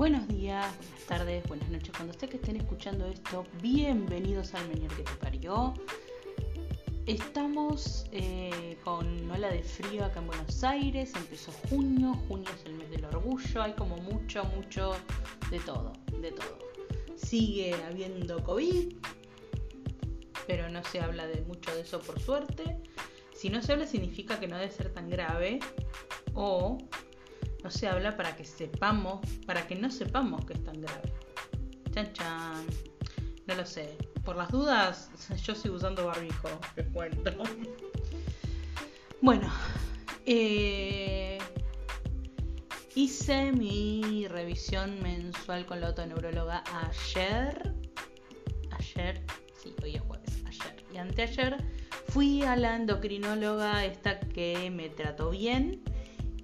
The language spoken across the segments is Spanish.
Buenos días, buenas tardes, buenas noches. Cuando esté que estén escuchando esto, bienvenidos al Menier que te parió. Estamos eh, con ola de frío acá en Buenos Aires. Empezó junio, junio es el mes del orgullo. Hay como mucho, mucho de todo, de todo. Sigue habiendo COVID, pero no se habla de mucho de eso por suerte. Si no se habla significa que no debe ser tan grave o no se habla para que sepamos, para que no sepamos que es tan grave. Chan chan. No lo sé. Por las dudas, yo sigo usando barbijo, te cuento. Bueno, eh, hice mi revisión mensual con la autoneuróloga ayer. Ayer, sí, hoy es jueves, ayer. Y anteayer fui a la endocrinóloga esta que me trató bien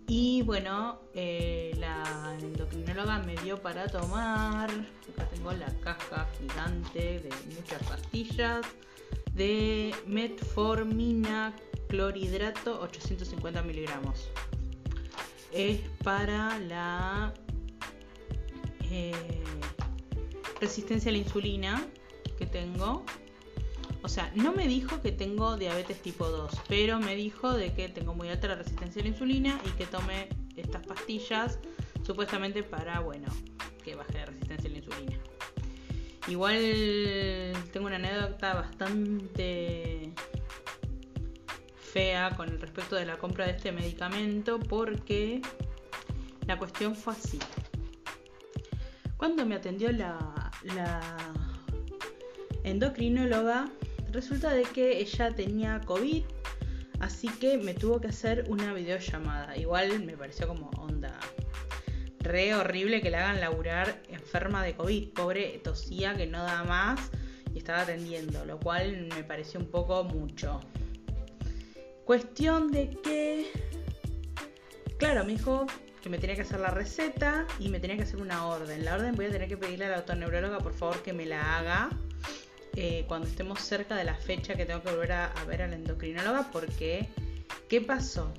y bueno, eh, la endocrinóloga me dio para tomar, acá tengo la caja gigante de muchas pastillas, de metformina clorhidrato 850 miligramos. Es para la eh, resistencia a la insulina que tengo o sea, no me dijo que tengo diabetes tipo 2, pero me dijo de que tengo muy alta la resistencia a la insulina y que tome estas pastillas supuestamente para, bueno, que baje la resistencia a la insulina. Igual tengo una anécdota bastante fea con el respecto de la compra de este medicamento porque la cuestión fue así. Cuando me atendió la, la endocrinóloga, resulta de que ella tenía COVID, así que me tuvo que hacer una videollamada. Igual me pareció como onda re horrible que la hagan laburar enferma de COVID. Pobre tosía que no da más y estaba atendiendo, lo cual me pareció un poco mucho. Cuestión de que, claro, me dijo que me tenía que hacer la receta y me tenía que hacer una orden. La orden voy a tener que pedirle a la autoneuróloga por favor que me la haga eh, cuando estemos cerca de la fecha que tengo que volver a, ver a la endocrinóloga porque ¿qué pasó?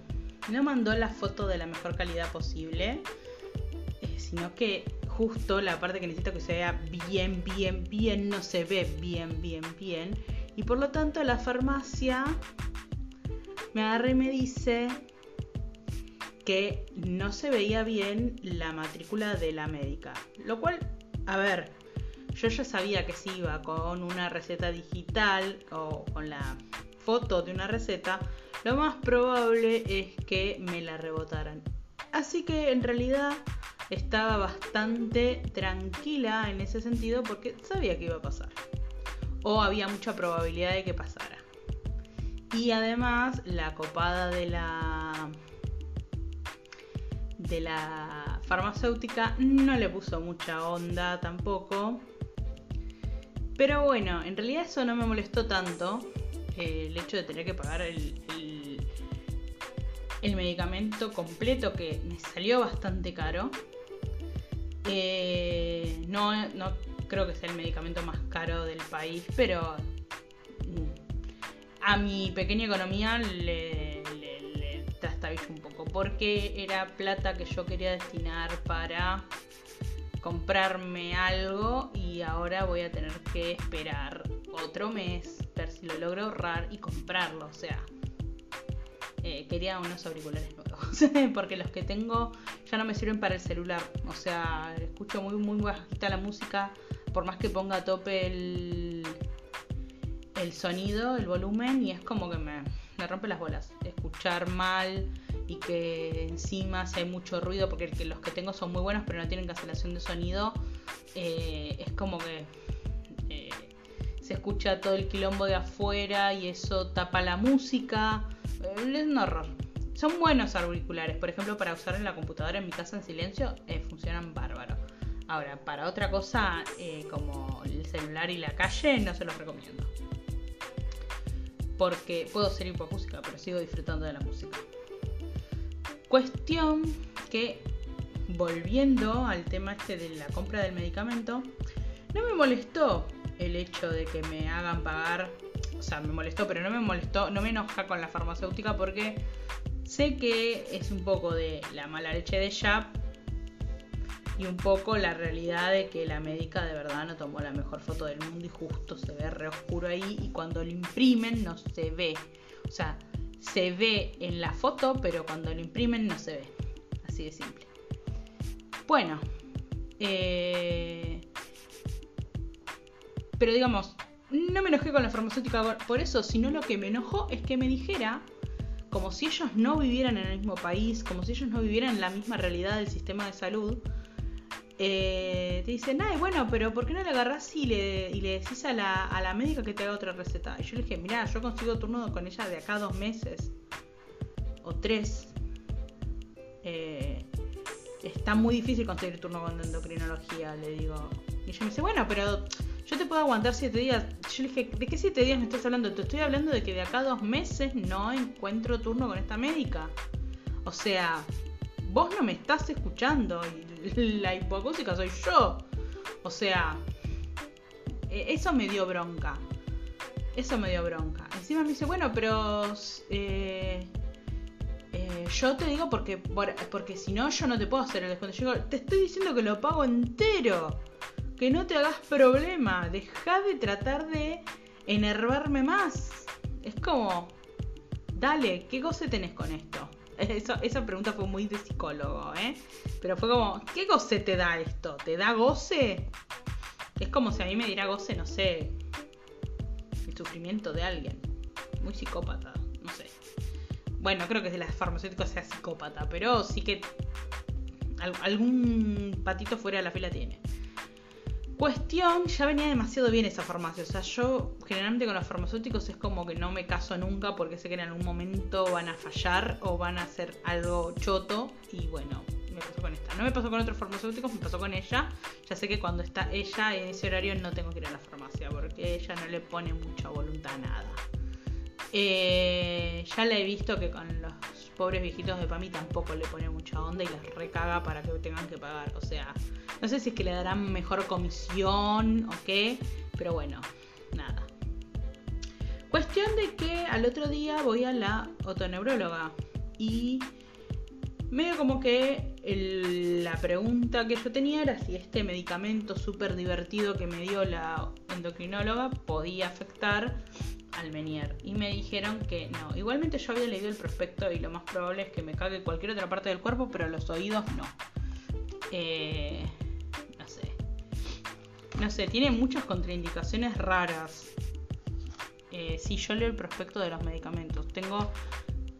No mandó la foto de la mejor calidad posible, eh, sino que justo la parte que necesito que se vea bien, bien, bien, no se ve bien, bien, bien. Y por lo tanto la farmacia me agarra y me dice que no se veía bien la matrícula de la médica. Lo cual, a ver, yo ya sabía que si iba con una receta digital o con la foto de una receta, lo más probable es que me la rebotaran. Así que en realidad estaba bastante tranquila en ese sentido porque sabía que iba a pasar. O había mucha probabilidad de que pasara. Y además la copada de la de la farmacéutica no le puso mucha onda tampoco pero bueno, en realidad eso no me molestó tanto. Eh, el hecho de tener que pagar el, el, medicamento completo que me salió bastante caro. Eh, no, creo que sea el medicamento más caro del país, pero mm, a mi pequeña economía le, le, le un poco. Porque era plata que yo quería destinar para comprarme algo y ahora voy a tener que esperar otro mes, ver si lo logro ahorrar y comprarlo. O sea, eh, quería unos auriculares nuevos, porque los que tengo ya no me sirven para el celular. O sea, escucho muy, muy bajita la música, por más que ponga a tope el, el sonido, el volumen, y es como que me, me rompe las bolas. Escuchar mal y que encima si hay mucho ruido, porque los que tengo son muy buenos pero no tienen cancelación de sonido, eh, es como que eh, se escucha todo el quilombo de afuera y eso tapa la música. Eh, es un horror. Son buenos auriculares, por ejemplo, para usar en la computadora en mi casa en silencio, funcionan bárbaro. Ahora, para otra cosa como el celular y la calle, no se los recomiendo. Porque puedo ser hipocúsica, pero sigo disfrutando de la música. Cuestión que, volviendo al tema este de la compra del medicamento, no me molestó el hecho de que me hagan pagar, o sea, me molestó, pero no me molestó, no me enoja con la farmacéutica porque sé que es un poco de la mala leche de Shap y un poco la realidad de que la médica de verdad no tomó la mejor foto del mundo y justo se ve re oscuro ahí y cuando lo imprimen no se ve. O sea, se ve en la foto, pero cuando lo imprimen no se ve. Así de simple. Bueno. Eh, pero digamos, no me enojé con la farmacéutica por eso, sino lo que me enojó es que me dijera, como si ellos no vivieran en el mismo país, como si ellos no vivieran en la misma realidad del sistema de salud, eh, te dicen, ay, bueno, pero ¿por qué no le agarras y le, y le decís a la, a la médica que te haga otra receta? Y yo le dije, mira, yo consigo turno con ella de acá dos meses o tres. Eh, está muy difícil conseguir turno con endocrinología, le digo. Y ella me dice, bueno, pero yo te puedo aguantar siete días. Yo le dije, ¿de qué siete días me estás hablando? Te estoy hablando de que de acá dos meses no encuentro turno con esta médica. O sea, vos no me estás escuchando y la hipocúsica soy yo. O sea, e, eso me dio bronca. Eso me dio bronca. Encima me dice, bueno, pero eh, eh, yo te digo porque, porque si no, yo no te puedo hacer el descuento. Te estoy diciendo que lo pago entero. Que no te hagas problema. Deja de tratar de enervarme más. Es como, dale, ¿qué goce tenés con esto? esa pregunta fue muy de psicólogo, ¿eh? Pero fue como, ¿qué goce te da esto? ¿Te da goce? Es como si a mí me diera goce, no sé, el sufrimiento de alguien. Muy psicópata, no sé. Bueno, creo que de las farmacéuticas sea psicópata, pero sí que algún patito fuera de la fila tiene. Cuestión, ya venía demasiado bien esa farmacia. O sea, yo generalmente con los farmacéuticos es como que no me caso nunca porque sé que en algún momento van a fallar o van a hacer algo choto. Y bueno, me pasó con esta. No me pasó con otros farmacéuticos, me pasó con ella. Ya sé que cuando está ella en ese horario no tengo que ir a la farmacia porque ella no le pone mucha voluntad a nada. Eh, ya la he visto que con los pobres viejitos de PAMI tampoco le pone mucha onda y les recaga para que tengan que pagar. O sea, no sé si es que le darán mejor comisión o qué, pero bueno, nada. Cuestión de que al otro día voy a la otoneuróloga y medio como que la pregunta que yo tenía era si este medicamento súper divertido que me dio la endocrinóloga podía afectar al Menier. Y me dijeron que no. Igualmente yo había leído el prospecto y lo más probable es que me cague cualquier otra parte del cuerpo, pero los oídos no. Eh, no sé. No sé, tiene muchas contraindicaciones raras. Eh, si yo leo el prospecto de los medicamentos. Tengo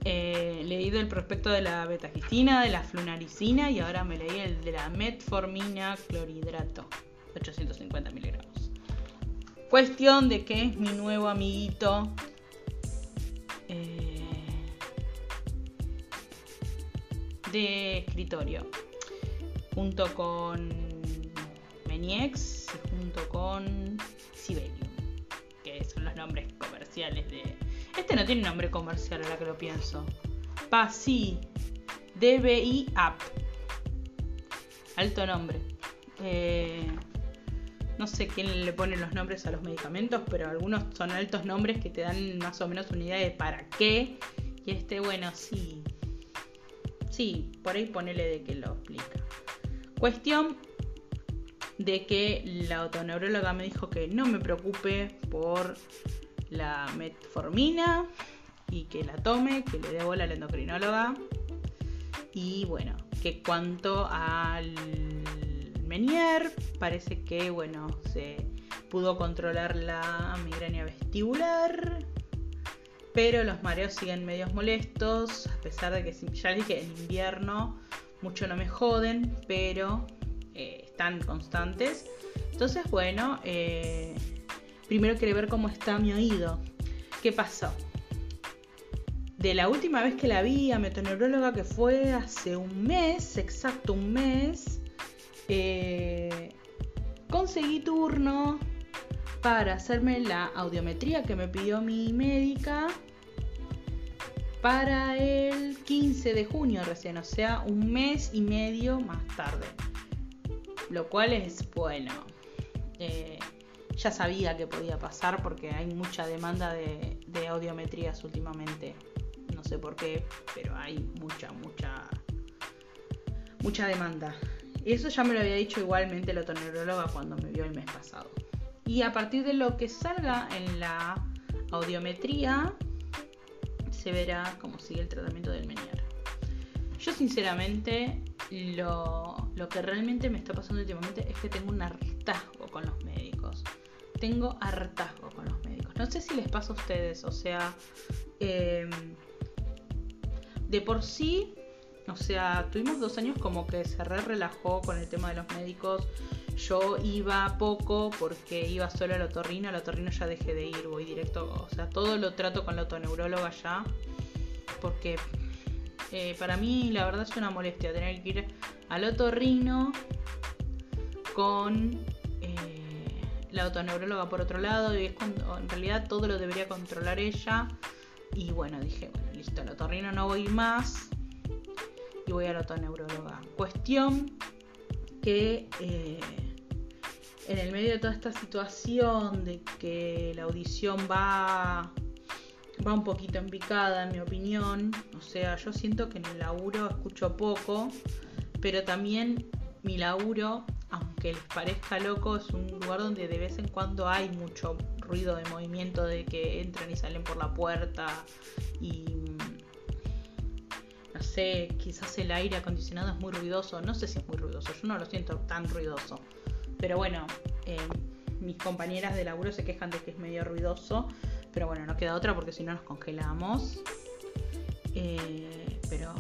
eh, leído el prospecto de la betagistina, de la flunaricina y ahora me leí el de la metformina clorhidrato. 850 miligramos. Cuestión de que mi nuevo amiguito eh, de escritorio, junto con Meniex y junto con Sibelium, que son los nombres comerciales de... Este no tiene nombre comercial ahora que lo pienso. Pasi DBI App. Alto nombre. Eh, no sé quién le pone los nombres a los medicamentos, pero algunos son altos nombres que te dan más o menos una idea de para qué. Y este, bueno, sí. Sí, por ahí ponele de que lo explica. Cuestión de que la autoneuróloga me dijo que no me preocupe por la metformina y que la tome, que le dé bola a la endocrinóloga. Y bueno, que cuanto al Menier. Parece que, bueno, se pudo controlar la migraña vestibular. Pero los mareos siguen medios molestos, a pesar de que, ya les dije, en invierno mucho no me joden, pero eh, están constantes. Entonces, bueno, eh, primero quiero ver cómo está mi oído. ¿Qué pasó? De la última vez que la vi a metoneuróloga, que fue hace un mes, exacto un mes, eh, conseguí turno para hacerme la audiometría que me pidió mi médica para el 15 de junio recién, o sea, un mes y medio más tarde. Lo cual es bueno. Eh, ya sabía que podía pasar porque hay mucha demanda de, de audiometrías últimamente. No sé por qué, pero hay mucha, mucha, mucha demanda. Eso ya me lo había dicho igualmente la otoneuróloga cuando me vio el mes pasado. Y a partir de lo que salga en la audiometría, se verá cómo sigue el tratamiento del Menier. Yo sinceramente lo, lo, que realmente me está pasando últimamente es que tengo un hartazgo con los médicos. Tengo hartazgo con los médicos. No sé si les pasa a ustedes, o sea, em, de por sí, o sea, tuvimos dos años como que se re relajó con el tema de los médicos. Yo iba poco porque iba solo al otorrino, al otorrino ya dejé de ir, voy directo, o sea, todo lo trato con la otoneuróloga ya, porque eh, para mí la verdad es una molestia tener que ir al otorrino con eh, la otoneuróloga por otro lado y es cuando en realidad todo lo debería controlar ella. Y bueno dije bueno listo al otorrino no voy más y voy a la otoneuróloga. Cuestión que eh, en el medio de toda esta situación de que la audición va, va un poquito en picada, en mi opinión, o sea, yo siento que en el laburo escucho poco, pero también mi laburo, aunque les parezca loco, es un lugar donde de vez en cuando hay mucho ruido de movimiento de que entran y salen por la puerta y no sé, quizás el aire acondicionado es muy ruidoso, no sé si es muy ruidoso, yo no lo siento tan ruidoso. Pero bueno, eh, mis compañeras de laburo se quejan de que es medio ruidoso. Pero bueno, no queda otra porque si no nos congelamos. Eh, pero,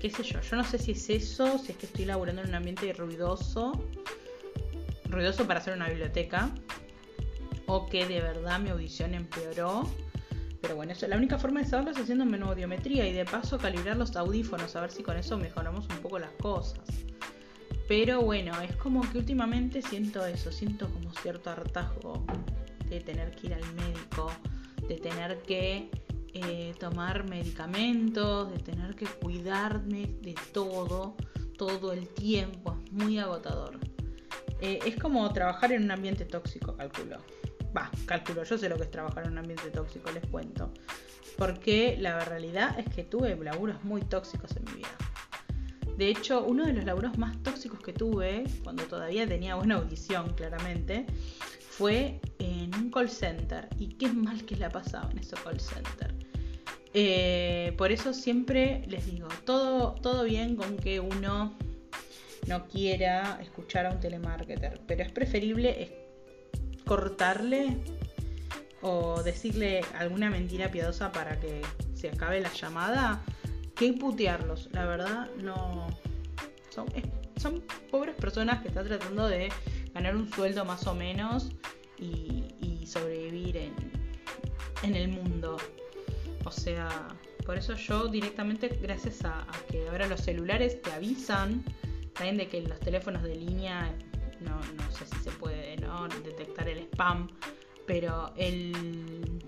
qué sé yo, yo no sé si es eso, si es que estoy laburando en un ambiente ruidoso. Ruidoso para hacer una biblioteca. O que de verdad mi audición empeoró. Pero bueno, eso, la única forma de saberlo es haciendo menú audiometría y de paso calibrar los audífonos, a ver si con eso mejoramos un poco las cosas. Pero bueno, es como que últimamente siento eso, siento como cierto hartazgo de tener que ir al médico, de tener que eh, tomar medicamentos, de tener que cuidarme de todo, todo el tiempo, es muy agotador. Eh, es como trabajar en un ambiente tóxico, calculo. Va, calculo, yo sé lo que es trabajar en un ambiente tóxico, les cuento. Porque la realidad es que tuve laburos muy tóxicos en mi vida. De hecho, uno de los laburos más tóxicos que tuve, cuando todavía tenía buena audición, claramente, fue en un call center. Y qué mal que la pasaba en ese call center. Eh, por eso siempre les digo, todo, todo bien con que uno no quiera escuchar a un telemarketer, pero es preferible cortarle o decirle alguna mentira piadosa para que se acabe la llamada que putearlos. La verdad, no. Son, son pobres personas que están tratando de ganar un sueldo más o menos y, sobrevivir en, en el mundo. O sea, por eso yo directamente, gracias a, que ahora los celulares te avisan, también de que los teléfonos de línea, no, no sé si se puede detectar el spam, pero el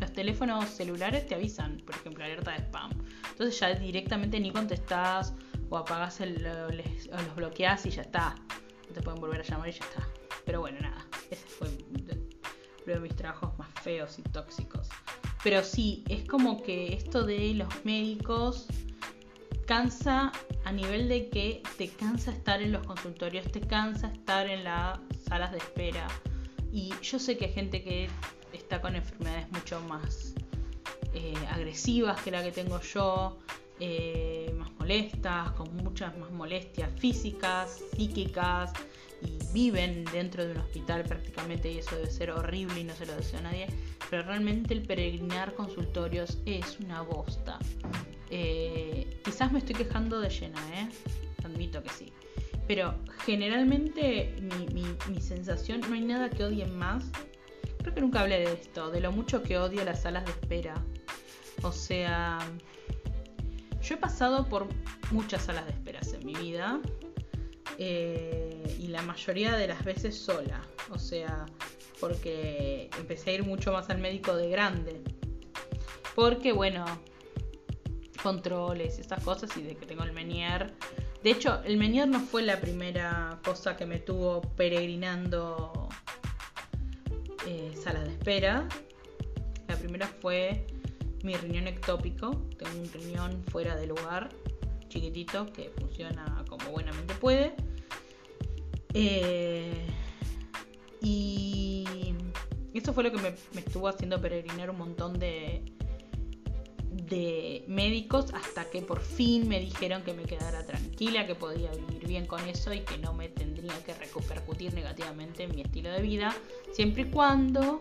los teléfonos celulares te avisan, por ejemplo, alerta de spam. Entonces ya directamente ni contestás o apagás el, o los bloqueás y ya está. No te pueden volver a llamar y ya está. Pero bueno, nada. Ese fue uno de mis trabajos más feos y tóxicos. Pero sí, es como que esto de los médicos cansa a nivel de que te cansa estar en los consultorios, te cansa estar en las salas de espera. Y yo sé que hay gente que está con enfermedades mucho más eh, agresivas que la que tengo yo, eh, más molestas, con muchas más molestias físicas, psíquicas, y viven dentro de un hospital prácticamente y eso debe ser horrible y no se lo deseo a nadie, pero realmente el peregrinar consultorios es una bosta. Eh, quizás me estoy quejando de llena, ¿eh? admito que sí. Pero generalmente mi, sensación, no hay nada que odien más Creo que nunca hablé de esto, de lo mucho que odio las salas de espera. O sea, yo he pasado por muchas salas de espera en mi vida eh, y la mayoría de las veces sola. O sea, porque empecé a ir mucho más al médico de grande. Porque, bueno, controles y estas cosas y de que tengo el Menier. De hecho, el Menier no fue la primera cosa que me tuvo peregrinando eh, sala de espera. La primera fue mi riñón ectópico. Tengo un riñón fuera de lugar. chiquitito que funciona como buenamente puede. Eh, y eso fue lo que me, estuvo haciendo peregrinar un montón de, de médicos hasta que por fin me dijeron que me quedara tranquila, que podía vivir bien con eso y que no me tendría que repercutir negativamente en mi estilo de vida, siempre y cuando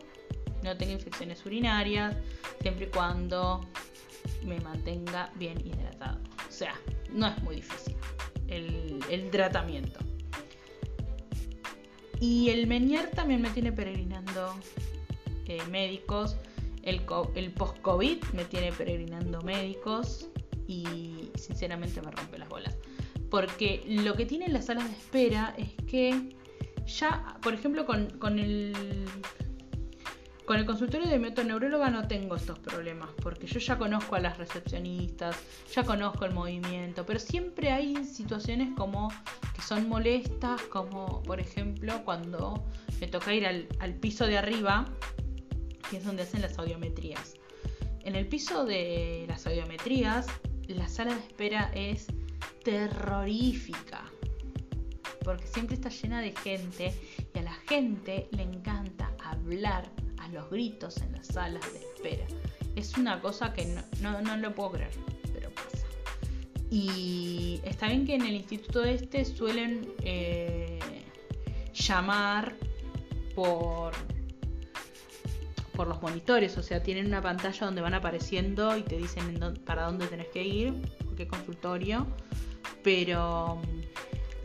no tenga infecciones urinarias, siempre y cuando me mantenga bien hidratado. O sea, no es muy difícil el, tratamiento. Y el Menier también me tiene peregrinando eh, médicos. El, el post-COVID me tiene peregrinando médicos. Y sinceramente me rompe las bolas. Porque lo que tienen las salas de espera es que ya, por ejemplo, con, el con el consultorio de mi neuróloga no tengo estos problemas, porque yo ya conozco a las recepcionistas, ya conozco el movimiento, pero siempre hay situaciones como que son molestas, como por ejemplo cuando me toca ir al piso de arriba, que es donde hacen las audiometrías. En el piso de las audiometrías, la sala de espera es terrorífica, porque siempre está llena de gente y a la gente le encanta hablar los gritos en las salas de espera. Es una cosa que no, no, lo puedo creer, pero pasa. Y está bien que en el instituto este suelen eh, llamar por por los monitores, o sea, tienen una pantalla donde van apareciendo y te dicen para dónde tenés que ir, qué consultorio, pero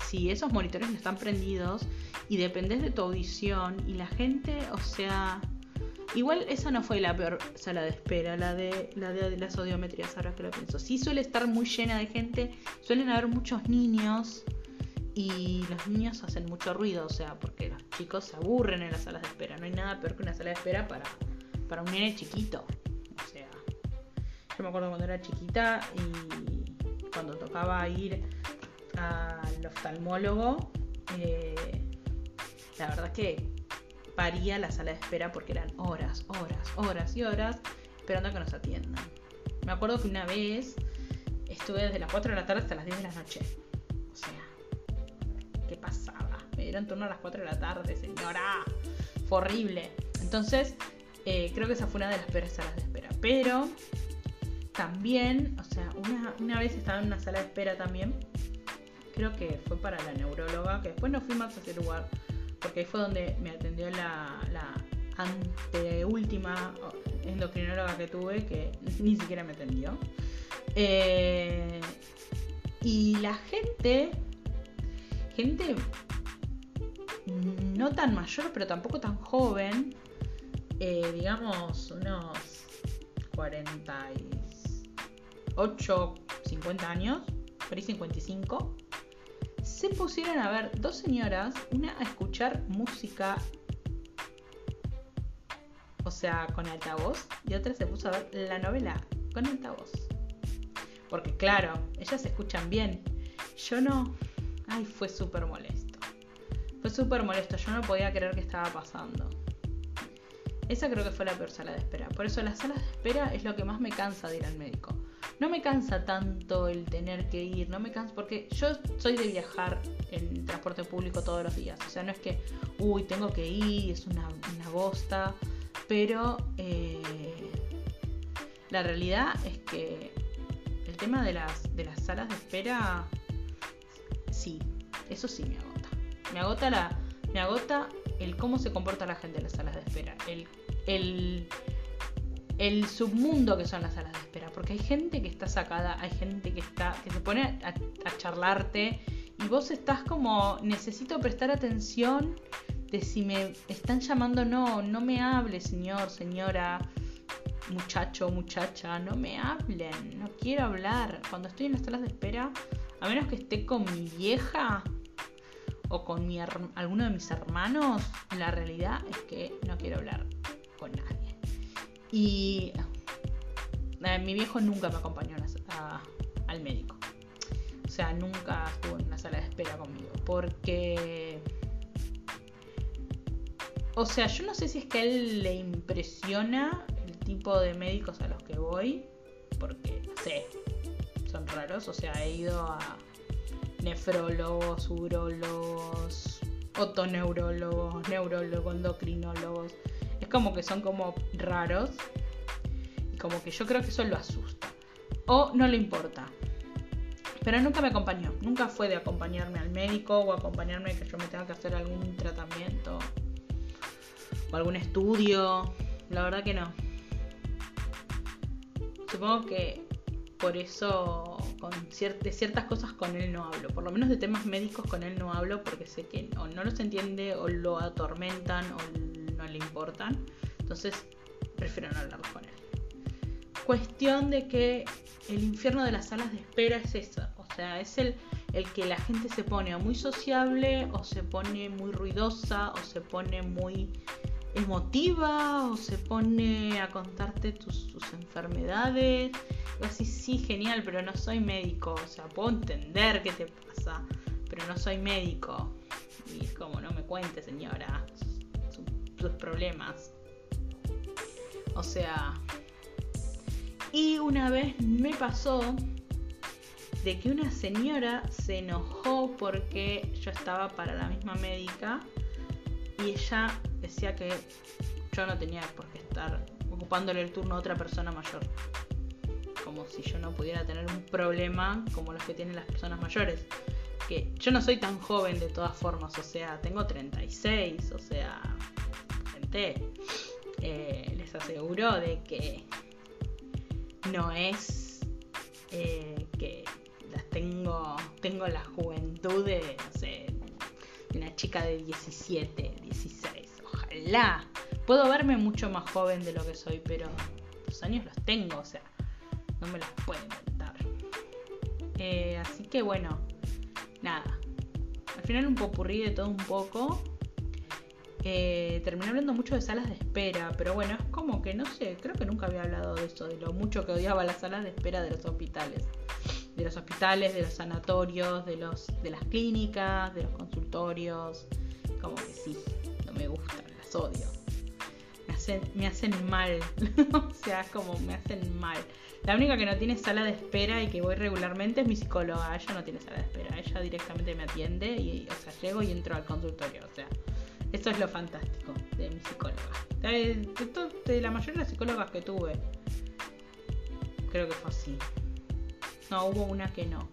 si esos monitores no están prendidos y dependes de tu audición y la gente, o sea, Igual esa no fue la peor sala de espera, la de, la de, las audiometrías, ahora que lo pienso. Sí suele estar muy llena de gente, suelen haber muchos niños y los niños hacen mucho ruido, o sea, porque los chicos se aburren en las salas de espera. No hay nada peor que una sala de espera para, para un nene chiquito. O sea, yo me acuerdo cuando era chiquita y cuando tocaba ir al oftalmólogo, eh, la verdad que paría la sala de espera porque eran horas, horas, horas y horas esperando a que nos atiendan. Me acuerdo que una vez estuve desde las 4 de la tarde hasta las 10 de la noche. O sea, ¿qué pasaba? Me dieron turno a las 4 de la tarde, señora. Fue horrible. Entonces, eh, creo que esa fue una de las peores salas de espera. Pero también, o sea, una, una vez estaba en una sala de espera también. Creo que fue para la neuróloga, que después no fui más a ese lugar porque ahí fue donde me atendió la, la anteúltima endocrinóloga que tuve, que ni siquiera me atendió. Eh, y la gente, gente no tan mayor, pero tampoco tan joven, eh, digamos unos 48, 50 años, por ahí 55 se pusieron a ver dos señoras, una a escuchar música, o sea, con altavoz, y otra se puso a ver la novela con altavoz. Porque claro, ellas se escuchan bien, yo no. Ay, fue súper molesto. Fue súper molesto, yo no podía creer que estaba pasando. Esa creo que fue la peor sala de espera. Por eso las salas de espera es lo que más me cansa de ir al médico no me cansa tanto el tener que ir, no me cansa, porque yo soy de viajar en transporte público todos los días, o sea, no es que, uy, tengo que ir, es una, una bosta, pero eh, la realidad es que el tema de las, de las salas de espera, sí, eso sí me agota. Me agota la, me agota el cómo se comporta la gente en las salas de espera, el, el el submundo que son las salas de espera, porque hay gente que está sacada, hay gente que está que se pone a, charlarte y vos estás como necesito prestar atención de si me están llamando no, no me hable, señor, señora, muchacho, muchacha, no me hablen, no quiero hablar. Cuando estoy en las salas de espera, a menos que esté con mi vieja o con mi alguno de mis hermanos, la realidad es que no quiero hablar con nadie. Y eh, mi viejo nunca me acompañó al médico. O sea, nunca estuvo en una sala de espera conmigo. Porque... O sea, yo no sé si es que a él le impresiona el tipo de médicos a los que voy. Porque, no sé, son raros. O sea, he ido a nefrólogos, urólogos, otoneurólogos, neurólogos, endocrinólogos. Es como que son como raros. Y como que yo creo que eso lo asusta. O no le importa. Pero nunca me acompañó. Nunca fue de acompañarme al médico o acompañarme que yo me tenga que hacer algún tratamiento o algún estudio. La verdad que no. Supongo que por eso con de ciertas cosas con él no hablo. Por lo menos de temas médicos con él no hablo porque sé que o no los entiende o lo atormentan o no le importan. Entonces prefiero no hablarlos con él. Cuestión de que el infierno de las salas de espera es eso. O sea, es el, el que la gente se pone muy sociable o se pone muy ruidosa o se pone muy emotiva o se pone a contarte tus, enfermedades. Y así, sí, genial, pero no soy médico. O sea, puedo entender qué te pasa, pero no soy médico. Y como, no me cuente, señora, sus problemas. O sea... Y una vez me pasó de que una señora se enojó porque yo estaba para la misma médica y ella decía que yo no tenía por qué estar ocupándole el turno a otra persona mayor. Como si yo no pudiera tener un problema como los que tienen las personas mayores. Que yo no soy tan joven de todas formas, o sea, tengo 36, o sea, gente, eh, les aseguro de que no es eh, que las tengo, tengo la juventud de, una chica de 17, 16 ojalá. Puedo verme mucho más joven de lo que soy, pero los años los tengo, o sea, no me los puedo inventar. Eh, así que bueno, nada. Al final un popurrí de todo un poco. Eh, terminé hablando mucho de salas de espera, pero bueno, es como que no sé, creo que nunca había hablado de eso, de lo mucho que odiaba las salas de espera de los hospitales. De los hospitales, de los sanatorios, de, los, de las clínicas, de los consultorios. Como que sí, no me odio. Me hacen, me hacen mal. o sea, como me hacen mal. La única que no tiene sala de espera y que voy regularmente es mi psicóloga. Ella no tiene sala de espera. Ella directamente me atiende y, o sea, llego y entro al consultorio. O sea, eso es lo fantástico de mi psicóloga. De, la mayoría de las psicólogas que tuve, creo que fue así. No, hubo una que no.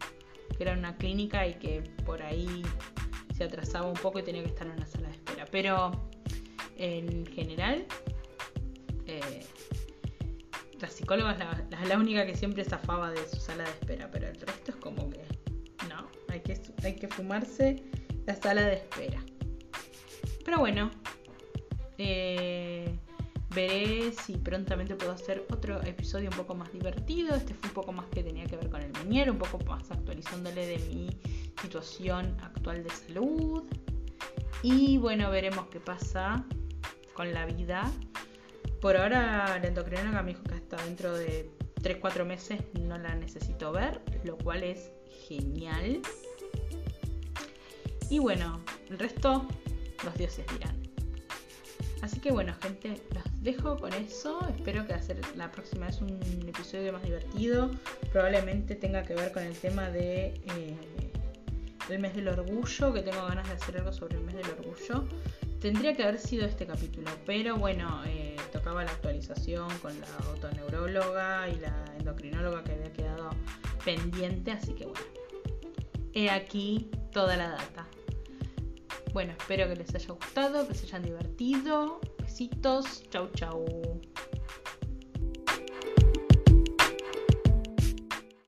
Que era una clínica y que por ahí se atrasaba un poco y tenía que estar en una sala de espera. Pero en general, eh, la psicóloga es la, única que siempre zafaba de su sala de espera, pero el resto es como que no, hay que, hay que fumarse la sala de espera. Pero bueno, eh, veré si prontamente puedo hacer otro episodio un poco más divertido. Este fue un poco más que tenía que ver con el meñero, un poco más actualizándole de mi situación actual de salud. Y bueno, veremos qué pasa con la vida. Por ahora la endocrinóloga me dijo que hasta dentro de 3-4 meses no la necesito ver, lo cual es genial. Y bueno, el resto los dioses dirán. Así que bueno, gente, los dejo con eso. Espero que hacer la próxima vez un episodio más divertido. Probablemente tenga que ver con el tema de eh, el mes del orgullo, que tengo ganas de hacer algo sobre el mes del orgullo. Tendría que haber sido este capítulo, pero bueno, eh, tocaba la actualización con la autoneuróloga y la endocrinóloga que había quedado pendiente, así que bueno, he aquí toda la data. Bueno, espero que les haya gustado, que se hayan divertido. Besitos, chau chau.